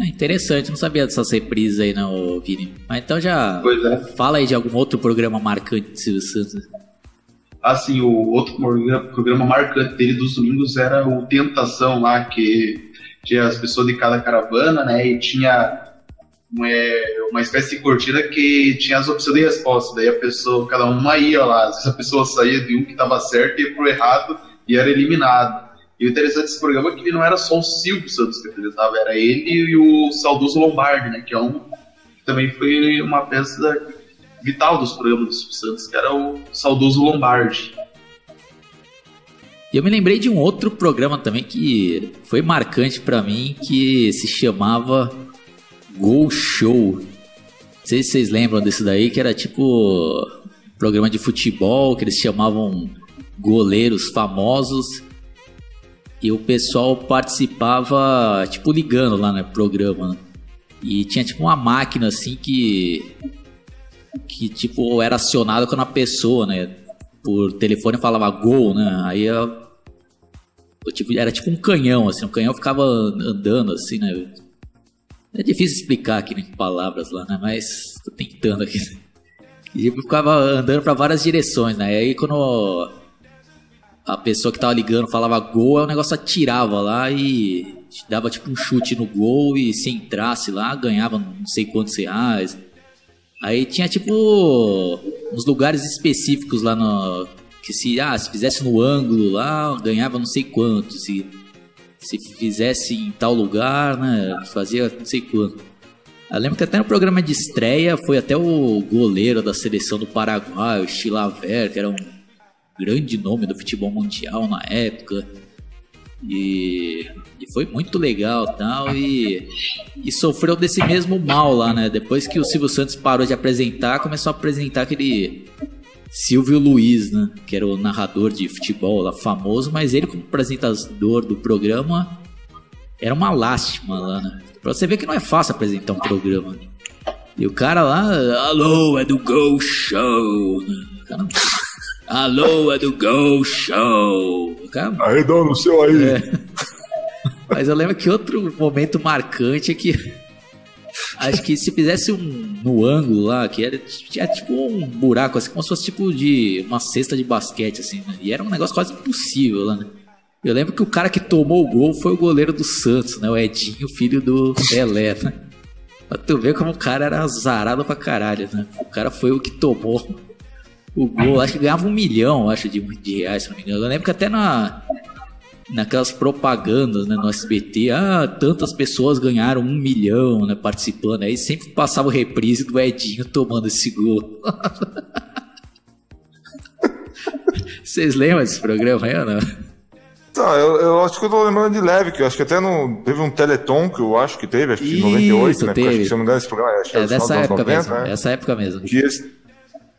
É interessante, não sabia dessas reprises aí, não, Vini. Mas então já é. fala aí de algum outro programa marcante de Silvio Santos. Assim, o outro programa, programa marcante dele dos domingos era o Tentação lá, que tinha as pessoas de cada caravana, né? E tinha uma, uma espécie de cortina que tinha as opções de resposta. Daí a pessoa, cada uma ia lá. Às vezes a pessoa saía de um que estava certo e ia pro errado e era eliminado. E o interessante desse programa é que ele não era só o Silvio Santos que apresentava, era ele e o saudoso Lombardi, né? Que é um que também foi uma peça vital dos programas do Silvio Santos, que era o saudoso Lombardi. E eu me lembrei de um outro programa também que foi marcante pra mim, que se chamava Gol Show. Não sei se vocês lembram desse daí, que era tipo programa de futebol, que eles chamavam goleiros famosos. E o pessoal participava, tipo, ligando lá no programa, né? E tinha tipo uma máquina assim que. Que tipo era acionada quando a pessoa, né? Por telefone falava gol, né? Aí tipo, era tipo um canhão, assim, o canhão ficava andando assim, né? É difícil explicar aqui né, com palavras lá, né? Mas tô tentando aqui. E tipo, ficava andando para várias direções, né? E aí quando a pessoa que tava ligando falava gol, aí o negócio atirava lá e dava tipo um chute no gol e se entrasse lá, ganhava não sei quantos reais. Aí tinha tipo uns lugares específicos lá no. Que se, ah, se fizesse no ângulo lá, ganhava não sei quanto. Se, se fizesse em tal lugar, né? Fazia não sei quanto. Eu lembro que até no programa de estreia foi até o goleiro da seleção do Paraguai, o Chilaver, que era um grande nome do futebol mundial na época. E, e foi muito legal tal, e, e sofreu desse mesmo mal lá, né? Depois que o Silvio Santos parou de apresentar, começou a apresentar aquele Silvio Luiz, né? Que era o narrador de futebol lá, famoso, mas ele como apresentador do programa era uma lástima lá, né? Pra você ver que não é fácil apresentar um programa. E o cara lá, alô, é do Go Show. né? O cara, alô, é do Go Show. O cara, Arredão no seu aí. é. Mas eu lembro que outro momento marcante é que. Acho que se fizesse um no ângulo lá, que era, tinha tipo um buraco, assim, como se fosse tipo de uma cesta de basquete, assim, né? E era um negócio quase impossível lá, né? Eu lembro que o cara que tomou o gol foi o goleiro do Santos, né? O Edinho, filho do Pelé, né? Pra tu ver como o cara era azarado pra caralho, né? O cara foi o que tomou o gol. Acho que ganhava um milhão, acho, de, de reais, se não me engano. Eu lembro que até na, naquelas propagandas né, no SBT, ah, tantas pessoas ganharam um milhão né, participando. Aí sempre passava o reprise do Edinho tomando esse gol. Vocês lembram desse programa aí ou não? Tá, eu, eu acho que eu tô lembrando de leve, que eu acho que até no, teve um Teleton que eu acho que teve, acho que em 98, Isso, né? Porque acho teve. que, se eu não me engano, esse programa acho que É final dessa época anos 90, mesmo. né? Essa época mesmo. que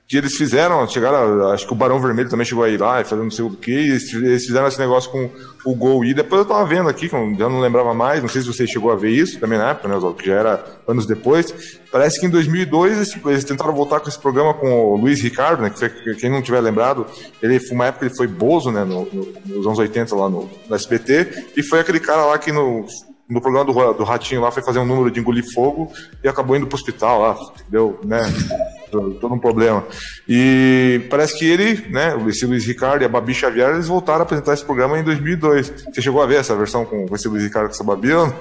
que eles fizeram, chegaram, acho que o Barão Vermelho também chegou aí lá, e fazendo não sei o que, eles, eles fizeram esse negócio com o gol e depois eu tava vendo aqui, eu já não lembrava mais, não sei se você chegou a ver isso também na época, né, Oswaldo, que já era anos depois. Parece que em 2002 eles, eles tentaram voltar com esse programa com o Luiz Ricardo, né, que foi, que quem não tiver lembrado, ele foi uma época ele foi bozo, né, no, no- nos anos 80 lá no, no SBT, e foi aquele cara lá que no no programa do, do Ratinho lá, foi fazer um número de engolir fogo e acabou indo pro hospital lá, deu, né? todo um problema. E parece que ele, né, esse Luiz Ricardo e a Babi Xavier, eles voltaram a apresentar esse programa em 2002. Você chegou a ver essa versão com esse Luiz Ricardo com essa Babi ou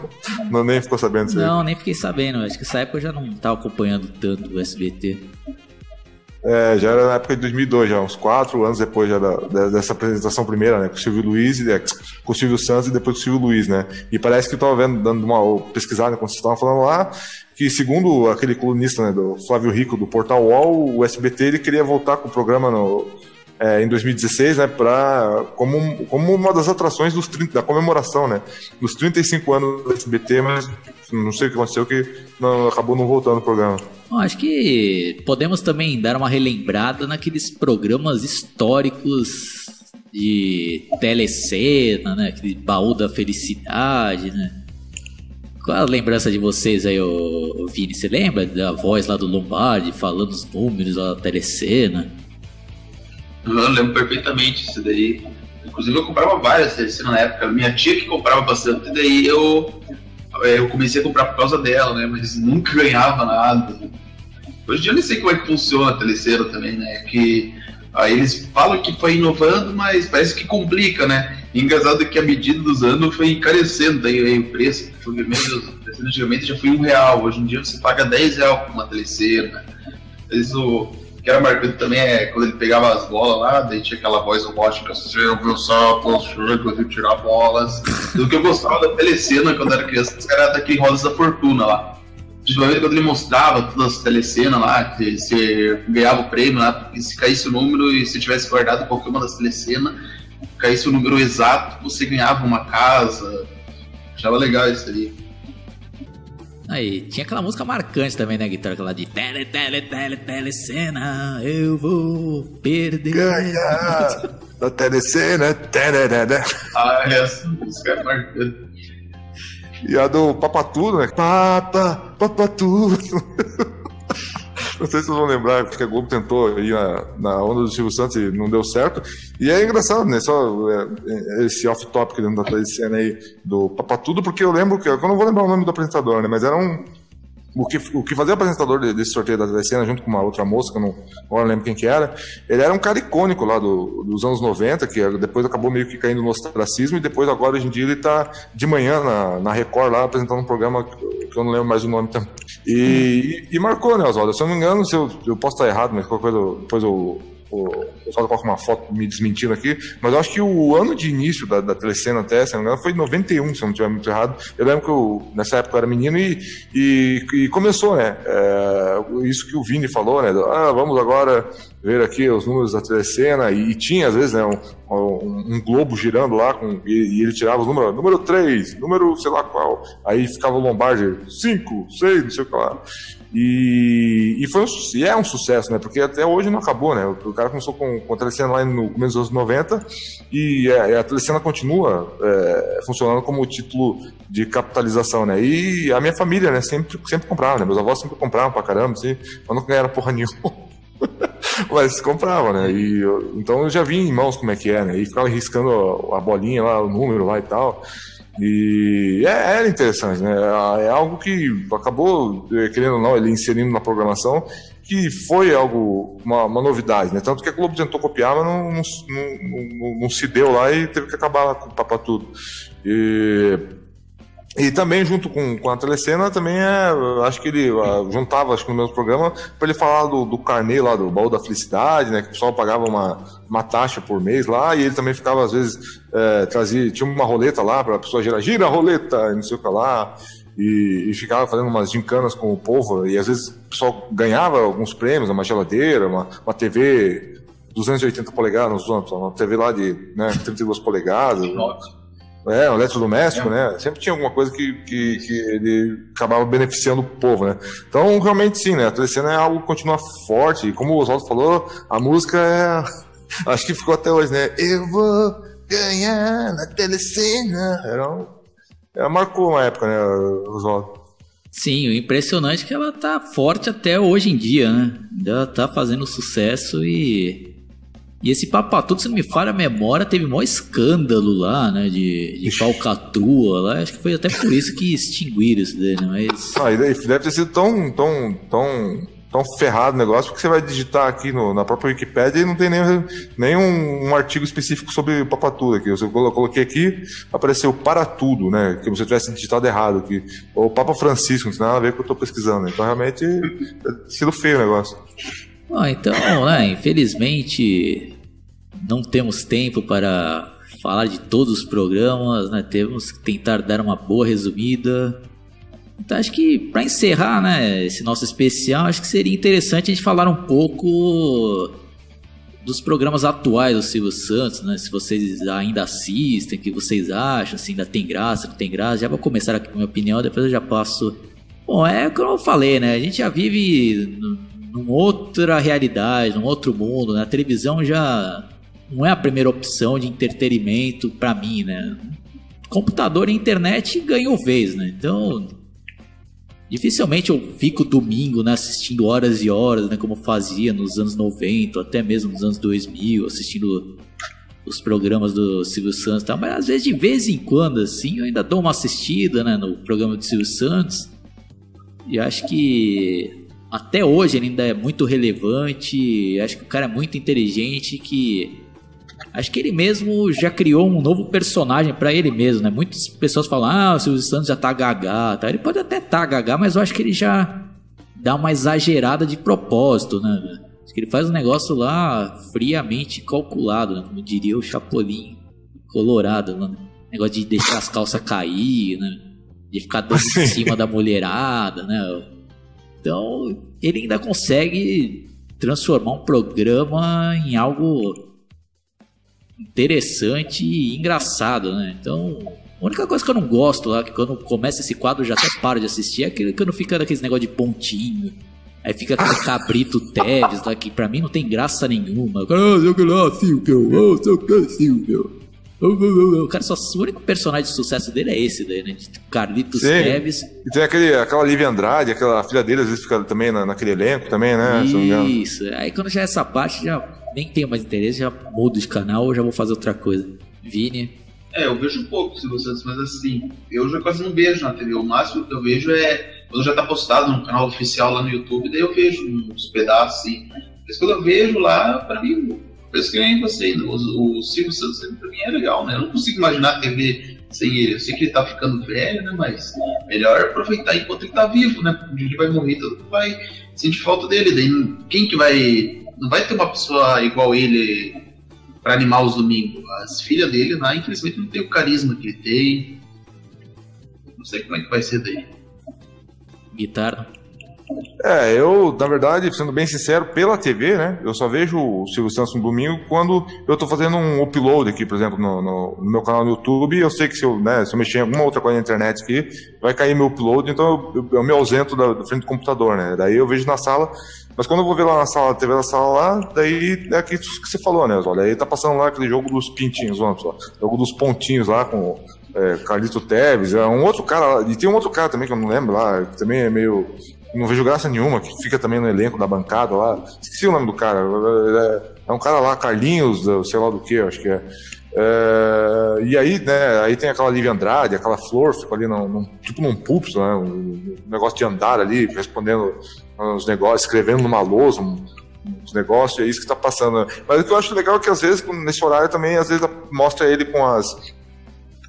não, nem ficou sabendo disso Não, nem fiquei sabendo. Acho que essa época eu já não estava acompanhando tanto o SBT. É, já era na época de 2002, já uns quatro anos depois já da, dessa apresentação primeira, né, com o Silvio Luiz, é, com o Silvio Santos e depois com o Silvio Luiz, né. E parece que eu tava vendo, dando uma pesquisada, quando vocês estavam falando lá, que segundo aquele colunista, né, do Flávio Rico, do Portal UOL, o SBT, ele queria voltar com o programa no, é, em 2016, né, pra, como, como uma das atrações dos 30, da comemoração, né, dos 35 anos do SBT, mas não sei o que aconteceu, que não, acabou não voltando o programa. Bom, acho que podemos também dar uma relembrada naqueles programas históricos de telecena, né? Aquele baú da felicidade, né? Qual a lembrança de vocês aí, Vini? Você lembra da voz lá do Lombardi falando os números lá da telecena? Eu lembro perfeitamente isso daí. Inclusive eu comprava várias telecenas na época. Minha tia que comprava bastante, e daí eu eu comecei a comprar por causa dela, né? Mas nunca ganhava nada. Hoje em dia eu nem sei como é que funciona a teleceira também, né? Que aí eles falam que foi inovando, mas parece que complica, né? E engraçado que a medida dos anos foi encarecendo daí, aí, o preço. Meu Deus, antigamente já foi um real, hoje em dia você paga 10 reais por uma teleceira, né? Isso que era marcante também é quando ele pegava as bolas lá, daí tinha aquela voz robótica, você ouviu só você tirar bolas. Do que eu gostava da telecena quando era criança, era daquele Rodas da Fortuna lá. Principalmente quando ele mostrava todas as telecenas lá, que você ganhava o prêmio lá, e se caísse o número e se tivesse guardado qualquer uma das telecenas, caísse o número exato, você ganhava uma casa. Achava legal isso aí. Aí, tinha aquela música marcante também, né, guitarra? Aquela de tele, tele, tele, telecena, eu vou perder. Ganhar da telecena, tele, Ah, essa música é marcante. E a do Papatudo, né? Papa, Papatudo. Não sei se vocês vão lembrar, porque a Globo tentou ir na, na onda do Silvio Santos e não deu certo. E é engraçado, né? Só é, esse off-topic dentro da cena aí do Papatudo, porque eu lembro que. Eu não vou lembrar o nome do apresentador, né? Mas era um o que, o que fazia o apresentador desse sorteio da telecena, junto com uma outra moça, que eu não, agora não lembro quem que era, ele era um cara icônico lá do, dos anos 90, que depois acabou meio que caindo no ostracismo, e depois agora, hoje em dia, ele está de manhã na, na Record lá, apresentando um programa que eu não lembro mais o nome também. E, e, e marcou, né, Oswaldo? Se eu não me engano, se eu, eu posso estar errado, mas qualquer coisa, depois eu o pessoal coloca uma foto me desmentindo aqui, mas eu acho que o ano de início da, da telecena até, se não me engano, foi em 91, se eu não estiver muito errado. Eu lembro que eu, nessa época eu era menino e, e, e começou, né? É, isso que o Vini falou, né? Ah, vamos agora ver aqui os números da telecena, e, e tinha às vezes né, um, um, um globo girando lá, com, e, e, ele tirava os números, número 3, número sei lá qual, aí ficava o Lombardi, 5, 6, não sei o que lá. E, e, foi um, e é um sucesso, né? Porque até hoje não acabou, né? O, cara começou com, com a telecena lá no começo dos anos 90 e a, é, a telecena continua é, funcionando como título de capitalização, né? E a minha família, né? Sempre, sempre comprava, né? Meus avós sempre compravam pra caramba, assim, mas não ganharam porra nenhuma. mas compravam, né? E, então eu já vi em mãos como é que é, né? E ficava riscando a, bolinha lá, o número lá e tal. E é, era interessante, né? É algo que acabou, eh, querendo ou não, ele inserindo na programação, que foi algo, uma, uma novidade, né? Tanto que a Globo tentou copiar, mas não, não, não, não se deu lá e teve que acabar com o papo tudo. E e também, junto com, com a telecena, também é. Acho que ele uh, juntava, acho que no mesmo programa, para ele falar do, do carnê lá, do baú da felicidade, né? Que o pessoal pagava uma, uma taxa por mês lá, e ele também ficava, às vezes, é, trazia, tinha uma roleta lá para a pessoa girar, gira a roleta, não sei o que lá. E, e, ficava fazendo umas gincanas com o povo, e às vezes o pessoal ganhava alguns prêmios, uma geladeira, uma, uma TV 280 polegadas, uma TV lá de né, 32 polegadas. Nossa. É, um eletrodoméstico, é. né? Sempre tinha alguma coisa que, que, que, ele acabava beneficiando o povo, né? Então, realmente sim, né? A telecena é algo que continua forte. E como o Oswaldo falou, a música é. Acho que ficou até hoje, né? Eu vou ganhar na telecena. Era um... Ela marcou uma época, né, Oswaldo? Sim, o impressionante é que ela tá forte até hoje em dia, né? Ainda tá fazendo sucesso e E esse Papatudo, se não me falha a memória, teve maior escândalo lá, né? De, de falcatrua lá. Acho que foi até por isso que extinguiram isso dele, mas. Ah, deve ter sido tão, tão, tão, tão ferrado o negócio, porque você vai digitar aqui no, na própria Wikipédia e não tem nem, nem um, um artigo específico sobre Papatudo aqui. Eu coloquei aqui, apareceu para tudo, né? Que você tivesse digitado errado aqui. Ou Papa Francisco, não tem nada a ver com o que eu estou pesquisando. Então realmente é sido feio o negócio. Ah, então, né, infelizmente não temos tempo para falar de todos os programas, né? Temos que tentar dar uma boa resumida. Então acho que para encerrar, né, esse nosso especial, acho que seria interessante a gente falar um pouco dos programas atuais do Silvio Santos, né? Se vocês ainda assistem, o que vocês acham, se ainda tem graça, não tem graça. Já vou começar aqui com a minha opinião, depois eu já passo. Bom, é como eu falei, né? A gente já vive numa outra realidade, num outro mundo. Né? A televisão já não é a primeira opção de entretenimento para mim, né? Computador e internet ganham vez, né? Então, dificilmente eu fico domingo né, assistindo horas e horas, né? Como fazia nos anos 90, até mesmo nos anos 2000, assistindo os programas do Silvio Santos, tá? mas às vezes de vez em quando assim eu ainda dou uma assistida, né, no programa do Silvio Santos. E acho que até hoje ele ainda é muito relevante. Acho que o cara é muito inteligente que acho que ele mesmo já criou um novo personagem para ele mesmo, né? Muitas pessoas falam: "Ah, o Silvio Santos já tá gagá", tá? Ele pode até tá gagá, mas eu acho que ele já dá uma exagerada de propósito, né? Acho que ele faz um negócio lá friamente calculado, né? como diria o Chapolin Colorado, né? Negócio de deixar as calças cair, né? De ficar dando em cima da mulherada, né? Então, ele ainda consegue transformar um programa em algo interessante e engraçado, né? Então, a única coisa que eu não gosto lá, que quando começa esse quadro eu já até paro de assistir, é aquele que não fica daqueles negócio de pontinho. Aí fica aquele cabrito Teves lá, que pra mim não tem graça nenhuma. Ah, sei que lá, Silvio, ah, sei que, Silvio. O cara só o único personagem de sucesso dele é esse daí, né? Carlitos Sim. Neves. E tem aquele, aquela Lívia Andrade, aquela filha dele, às vezes fica também na, naquele elenco também, né? Isso. Aí quando já é essa parte, já nem tenho mais interesse, já mudo de canal ou já vou fazer outra coisa. Vini. É, eu vejo pouco Silvio Santos, mas assim, eu já quase não vejo na TV. O máximo que eu vejo é quando já tá postado no canal oficial lá no YouTube, daí eu vejo uns pedaços assim. Mas quando eu vejo lá, pra mim, isso que nem você, o, o Silvio Santos pra mim é legal, né? Eu não consigo imaginar a TV sem ele. Eu sei que ele tá ficando velho, né? Mas melhor aproveitar enquanto ele tá vivo, né? Porque ele vai morrer, todo mundo vai sentir falta dele. Daí quem que vai. Não vai ter uma pessoa igual ele para animar os domingos. As filhas dele lá, infelizmente, não tem o carisma que ele tem. Não sei como é que vai ser daí. Guitarra. É, eu, na verdade, sendo bem sincero, pela TV, né? Eu só vejo o Silvio Santos no domingo quando eu tô fazendo um upload aqui, por exemplo, no, no, no meu canal no YouTube. Eu sei que se eu, né, se eu mexer em alguma outra coisa na internet aqui, vai cair meu upload, então eu, eu, me ausento da, da, frente do computador, né? Daí eu vejo na sala. Mas quando eu vou ver lá na sala, TV da sala lá, daí é aquilo que você falou, né, Olha, aí tá passando lá aquele jogo dos pintinhos, vamos lá, jogo dos pontinhos lá com é, Carlito Teves, é um outro cara, e tem um outro cara também que eu não lembro lá, que também é meio não vejo graça nenhuma, que fica também no elenco da bancada lá. Esqueci o nome do cara. É, é um cara lá, Carlinhos, sei lá do que, acho que é. é. e aí, né, aí tem aquela Lívia Andrade, aquela Flor, ficou ali num, num, tipo num púlpito, né, um, negócio de andar ali, respondendo uns negócios, escrevendo numa lousa, um, uns negócios, é isso que está passando. Mas o que eu acho legal é que às vezes, nesse horário também, às vezes mostra ele com as.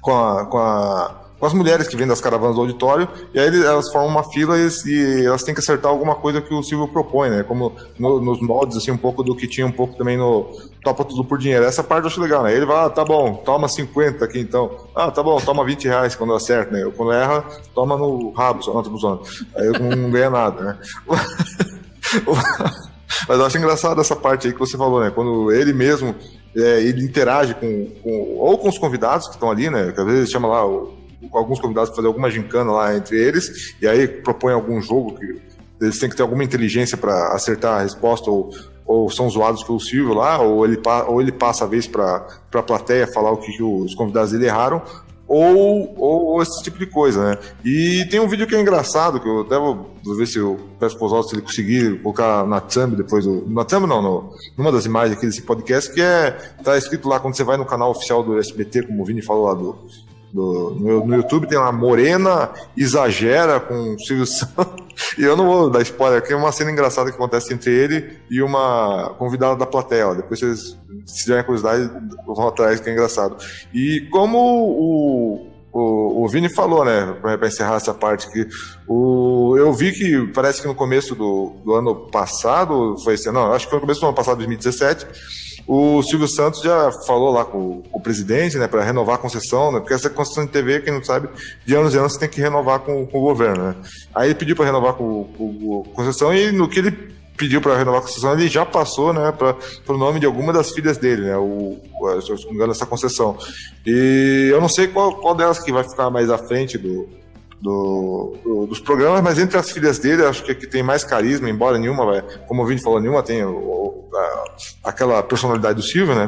com a, com a com as mulheres que vêm das caravanas do auditório, e aí elas formam uma fila e, e elas têm que acertar alguma coisa que o Silvio propõe, né? Como no, nos moldes, assim, um pouco do que tinha um pouco também no Topa Tudo por Dinheiro. Essa parte eu acho legal, né? Ele vai, ah, tá bom, toma 50 aqui então. Ah, tá bom, toma 20 reais quando acerta, né? Quando erra, toma no rabo, só não tô. Aí eu não ganha nada, né? Mas eu acho engraçado essa parte aí que você falou, né? Quando ele mesmo é, ele interage com, com, ou com os convidados que estão ali, né? Que às vezes chama lá o alguns convidados para fazer alguma gincana lá entre eles, e aí propõe algum jogo que eles têm que ter alguma inteligência para acertar a resposta, ou, ou são zoados pelo Silvio lá, ou ele, ou ele passa a vez para a plateia falar o que, os convidados dele erraram, ou, ou esse tipo de coisa, né? E tem um vídeo que é engraçado, que eu até vou, vou ver se eu peço pro Oswaldo se ele conseguir colocar na thumb depois, do, na thumb não, no, numa das imagens aqui desse podcast, que é, tá escrito lá, quando você vai no canal oficial do SBT, como o Vini falou lá do, do, no, no, YouTube tem lá Morena exagera com o Silvio Santos. E eu não vou dar spoiler aqui, é uma cena engraçada que acontece entre ele e uma convidada da plateia. Depois vocês, se tiverem curiosidade, vão atrás, que é engraçado. E como o, o, o Vini falou, né, para encerrar essa parte, que o, eu vi que parece que no começo do, do ano passado, foi esse, não, acho que foi no começo do ano passado, 2017 o Silvio Santos já falou lá com, o presidente, né, para renovar a concessão, né, porque essa concessão de TV, quem não sabe, de anos em anos tem que renovar com, com o governo, né. Aí ele pediu para renovar com, com, com a concessão e no que ele pediu para renovar a concessão, ele já passou, né, para o nome de alguma das filhas dele, né, o, se não me engano, essa concessão. E eu não sei qual, qual delas que vai ficar mais à frente do, do, do, dos programas, mas entre as filhas dele, acho que a que tem mais carisma, embora nenhuma, como o Vini falou, nenhuma tem o, a, aquela personalidade do Silvio, né?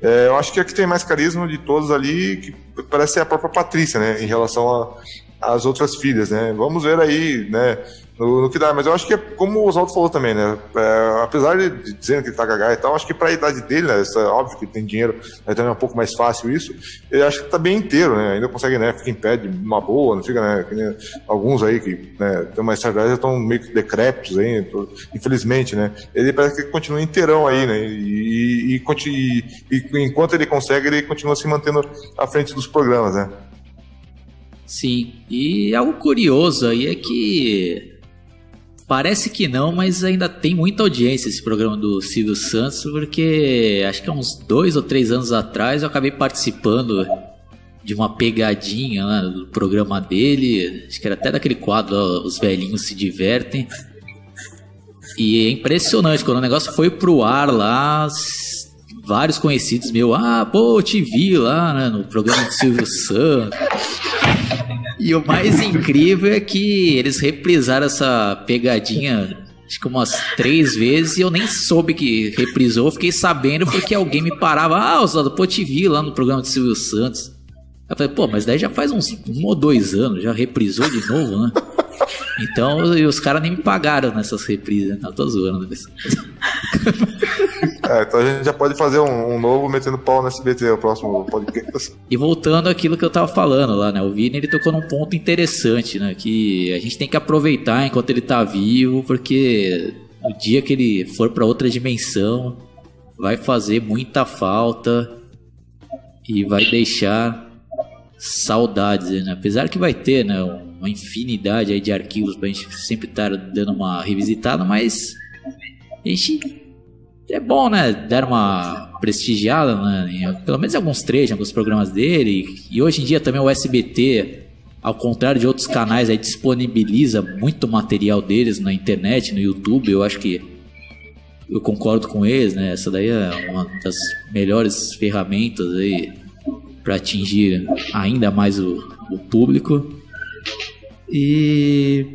É, eu acho que a que tem mais carisma de todos ali, que parece ser a própria Patrícia, né? Em relação às outras filhas, né? Vamos ver aí, né? no, no, que dá. Mas eu acho que é como o Oswaldo falou também, né? É, apesar de dizer que ele tá gagá e tal, acho que para a idade dele, né? Essa, óbvio que tem dinheiro, né, também é um pouco mais fácil isso. Eu acho que tá bem inteiro, né? Ainda consegue, né? Fica em pé de uma boa, não fica, né? alguns aí que né, tem uma certa já estão meio que decrépitos aí, infelizmente, né? Ele parece que continua inteirão aí, né? E, e, e, e enquanto ele consegue, ele continua se mantendo à frente dos programas, né? Sim, e algo curioso aí é que Parece que não, mas ainda tem muita audiência esse programa do Silvio Santos, porque acho que há uns dois ou três anos atrás eu acabei participando de uma pegadinha né, do programa dele, acho que era até daquele quadro Os Velhinhos Se Divertem. E é impressionante, quando o negócio foi pro ar lá, vários conhecidos meus, ah, pô, te vi lá né, no programa do Silvio Santos. E o mais incrível é que eles reprisaram essa pegadinha acho que umas três vezes e eu nem soube que reprisou. Fiquei sabendo porque alguém me parava. Ah, Oswaldo, pô, te vi lá no programa de Silvio Santos. Eu falei, pô, mas daí já faz uns um ou dois anos, já reprisou de novo, né? Então, os caras nem me pagaram nessas reprises, né? Não, tô zoando. Né? É, então a gente já pode fazer um, um, novo metendo pau no SBT, o próximo podcast. E voltando àquilo que eu tava falando lá, né? O Vini ele tocou num ponto interessante, né? Que a gente tem que aproveitar enquanto ele tá vivo, porque o dia que ele for para outra dimensão, vai fazer muita falta e vai deixar saudades, né? Apesar que vai ter, né? Uma infinidade aí de arquivos pra gente sempre estar tá dando uma revisitada, mas a gente é bom, né? Dar uma prestigiada, né? Em, pelo menos em alguns trechos, em alguns programas dele. E, hoje em dia também o SBT, ao contrário de outros canais, aí disponibiliza muito material deles na internet, no YouTube. Eu acho que eu concordo com eles, né? Essa daí é uma das melhores ferramentas aí para atingir ainda mais o, o público. E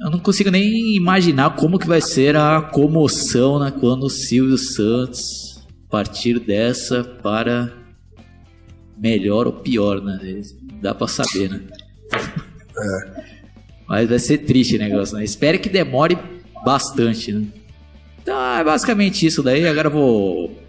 eu não consigo nem imaginar como que vai ser a comoção né, quando o Silvio Santos partir dessa para melhor ou pior, né? Dá para saber, né? É. Mas vai ser triste o negócio, né? Espero que demore bastante, né? Então é basicamente isso daí. Agora eu vou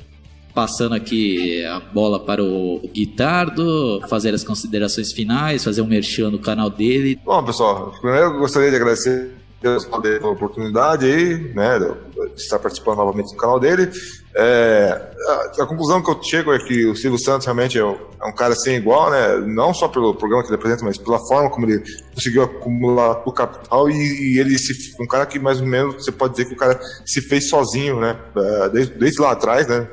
passando aqui a bola para o Guitardo, fazer as considerações finais, fazer um merchan no canal dele. Bom, pessoal, primeiro eu gostaria de agradecer a oportunidade aí, né, de estar participando novamente do canal dele. É, a, a, conclusão que eu chego é que o Silvio Santos realmente é um, é um, cara sem igual, né, não só pelo programa que ele apresenta, mas pela forma como ele conseguiu acumular o capital e, e ele se, um cara que mais ou menos você pode dizer que o cara se fez sozinho, né, é, desde, desde lá atrás, né,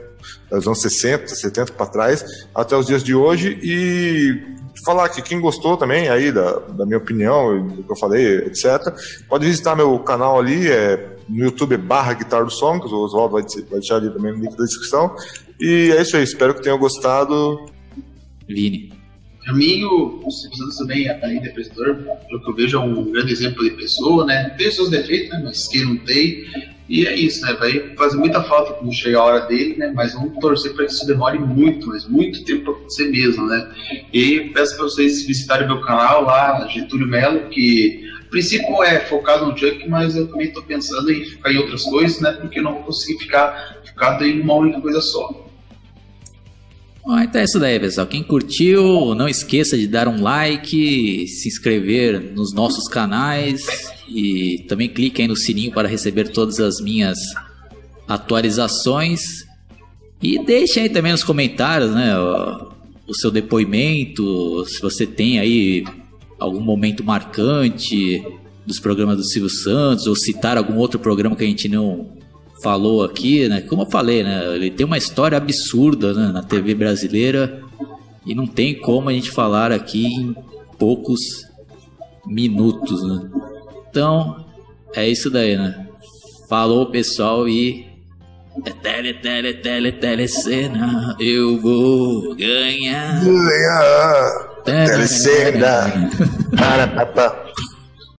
dos anos 60, 70 para trás, até os dias de hoje, e falar que quem gostou também aí da, da minha opinião, do que eu falei, etc., pode visitar meu canal ali, é, no YouTube barra Guitar do Songs, o Oswaldo vai, vai deixar ali também no link da descrição. E é isso aí, espero que tenham gostado. Vini. Para mim, o, Silvio Santos também, além de apresentador, pelo que eu vejo, é um grande exemplo de pessoa, né? Tem seus defeitos, né? Mas quem não tem. E é isso, né? Vai fazer muita falta quando chegar a hora dele, né? Mas vamos torcer para que isso demore muito, mas muito tempo para acontecer mesmo, né? E peço para vocês visitarem meu canal lá, Getúlio Melo, que a princípio é focado no junk, mas eu também estou pensando em ficar em outras coisas, né? Porque eu não vou conseguir ficar focado em uma única coisa só. Bom, então é isso daí, pessoal. Quem curtiu, não esqueça de dar um like, se inscrever nos nossos canais e também clique aí no sininho para receber todas as minhas atualizações. E deixe aí também nos comentários, né, o, seu depoimento, se você tem aí algum momento marcante dos programas do Silvio Santos ou citar algum outro programa que a gente não falou aqui, né? Como eu falei, né? Ele tem uma história absurda né? na TV brasileira e não tem como a gente falar aqui em poucos minutos, né? Então, é isso daí, né? Falou, pessoal, e é tele, tele, tele, telecena, eu vou ganhar. Ganhar. Telecena. Para, papá.